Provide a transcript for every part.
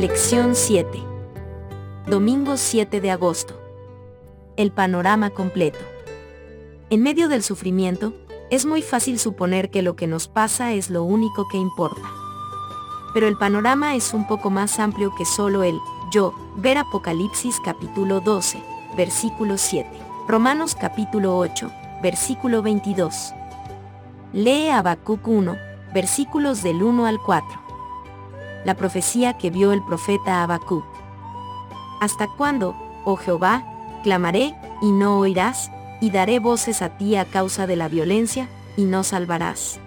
Lección 7. Domingo 7 de agosto. El panorama completo. En medio del sufrimiento, es muy fácil suponer que lo que nos pasa es lo único que importa. Pero el panorama es un poco más amplio que solo el yo, ver Apocalipsis capítulo 12, versículo 7. Romanos capítulo 8, versículo 22. Lee Habacuc 1, versículos del 1 al 4 la profecía que vio el profeta Habacuc. ¿Hasta cuándo, oh Jehová, clamaré, y no oirás, y daré voces a ti a causa de la violencia, y no salvarás?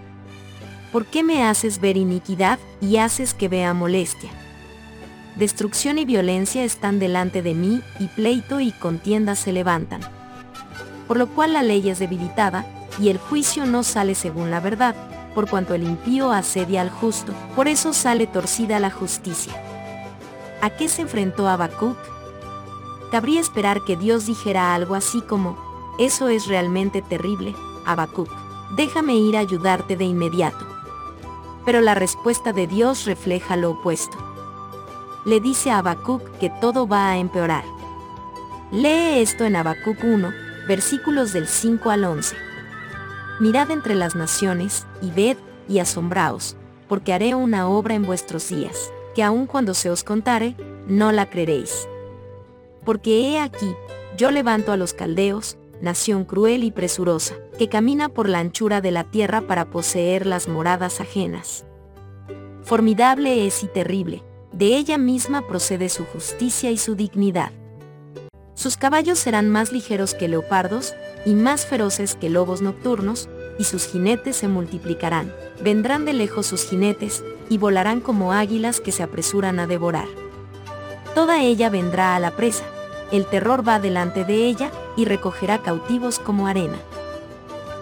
¿Por qué me haces ver iniquidad, y haces que vea molestia? Destrucción y violencia están delante de mí, y pleito y contienda se levantan. Por lo cual la ley es debilitada, y el juicio no sale según la verdad, por cuanto el impío asedia al justo, por eso sale torcida la justicia. ¿A qué se enfrentó Habacuc? Cabría esperar que Dios dijera algo así como, eso es realmente terrible, Habacuc, déjame ir a ayudarte de inmediato. Pero la respuesta de Dios refleja lo opuesto. Le dice a Habacuc que todo va a empeorar. Lee esto en Habacuc 1, versículos del 5 al 11. Mirad entre las naciones, y ved, y asombraos, porque haré una obra en vuestros días, que aun cuando se os contare, no la creeréis. Porque he aquí, yo levanto a los caldeos, nación cruel y presurosa, que camina por la anchura de la tierra para poseer las moradas ajenas. Formidable es y terrible, de ella misma procede su justicia y su dignidad. Sus caballos serán más ligeros que leopardos, y más feroces que lobos nocturnos, y sus jinetes se multiplicarán. Vendrán de lejos sus jinetes, y volarán como águilas que se apresuran a devorar. Toda ella vendrá a la presa, el terror va delante de ella, y recogerá cautivos como arena.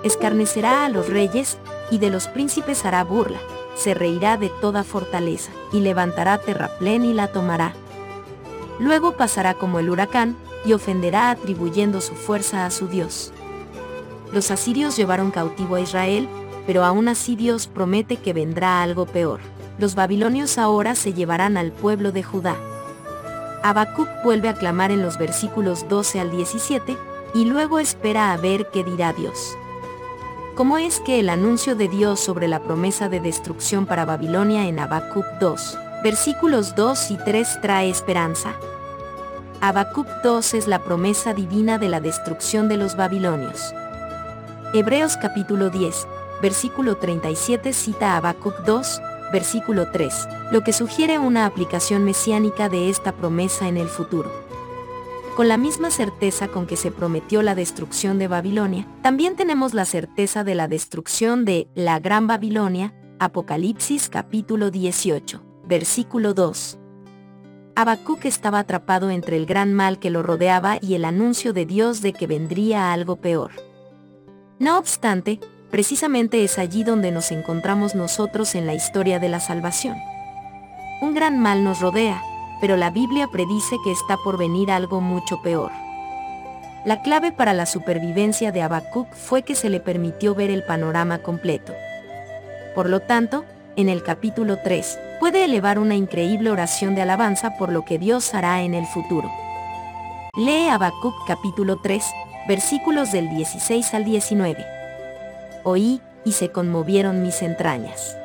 Escarnecerá a los reyes, y de los príncipes hará burla, se reirá de toda fortaleza, y levantará terraplén y la tomará. Luego pasará como el huracán, y ofenderá atribuyendo su fuerza a su Dios. Los asirios llevaron cautivo a Israel, pero aún así Dios promete que vendrá algo peor. Los babilonios ahora se llevarán al pueblo de Judá. Habacuc vuelve a clamar en los versículos 12 al 17, y luego espera a ver qué dirá Dios. ¿Cómo es que el anuncio de Dios sobre la promesa de destrucción para Babilonia en Habacuc 2, versículos 2 y 3 trae esperanza? Habacuc 2 es la promesa divina de la destrucción de los babilonios. Hebreos capítulo 10, versículo 37 cita a Habacuc 2, versículo 3, lo que sugiere una aplicación mesiánica de esta promesa en el futuro. Con la misma certeza con que se prometió la destrucción de Babilonia, también tenemos la certeza de la destrucción de la Gran Babilonia, Apocalipsis capítulo 18, versículo 2. Habacuc estaba atrapado entre el gran mal que lo rodeaba y el anuncio de Dios de que vendría algo peor. No obstante, precisamente es allí donde nos encontramos nosotros en la historia de la salvación. Un gran mal nos rodea, pero la Biblia predice que está por venir algo mucho peor. La clave para la supervivencia de Habacuc fue que se le permitió ver el panorama completo. Por lo tanto, en el capítulo 3, puede elevar una increíble oración de alabanza por lo que Dios hará en el futuro. Lee Habacuc capítulo 3, versículos del 16 al 19. Oí, y se conmovieron mis entrañas.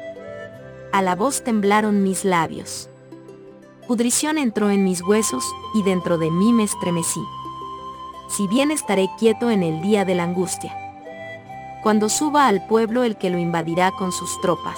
A la voz temblaron mis labios. Pudrición entró en mis huesos, y dentro de mí me estremecí. Si bien estaré quieto en el día de la angustia. Cuando suba al pueblo el que lo invadirá con sus tropas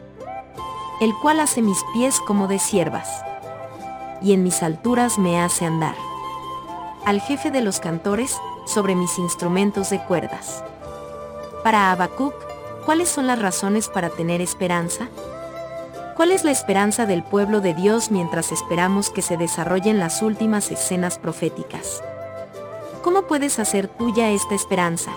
el cual hace mis pies como de siervas, y en mis alturas me hace andar. Al jefe de los cantores, sobre mis instrumentos de cuerdas. Para Habacuc, ¿cuáles son las razones para tener esperanza? ¿Cuál es la esperanza del pueblo de Dios mientras esperamos que se desarrollen las últimas escenas proféticas? ¿Cómo puedes hacer tuya esta esperanza?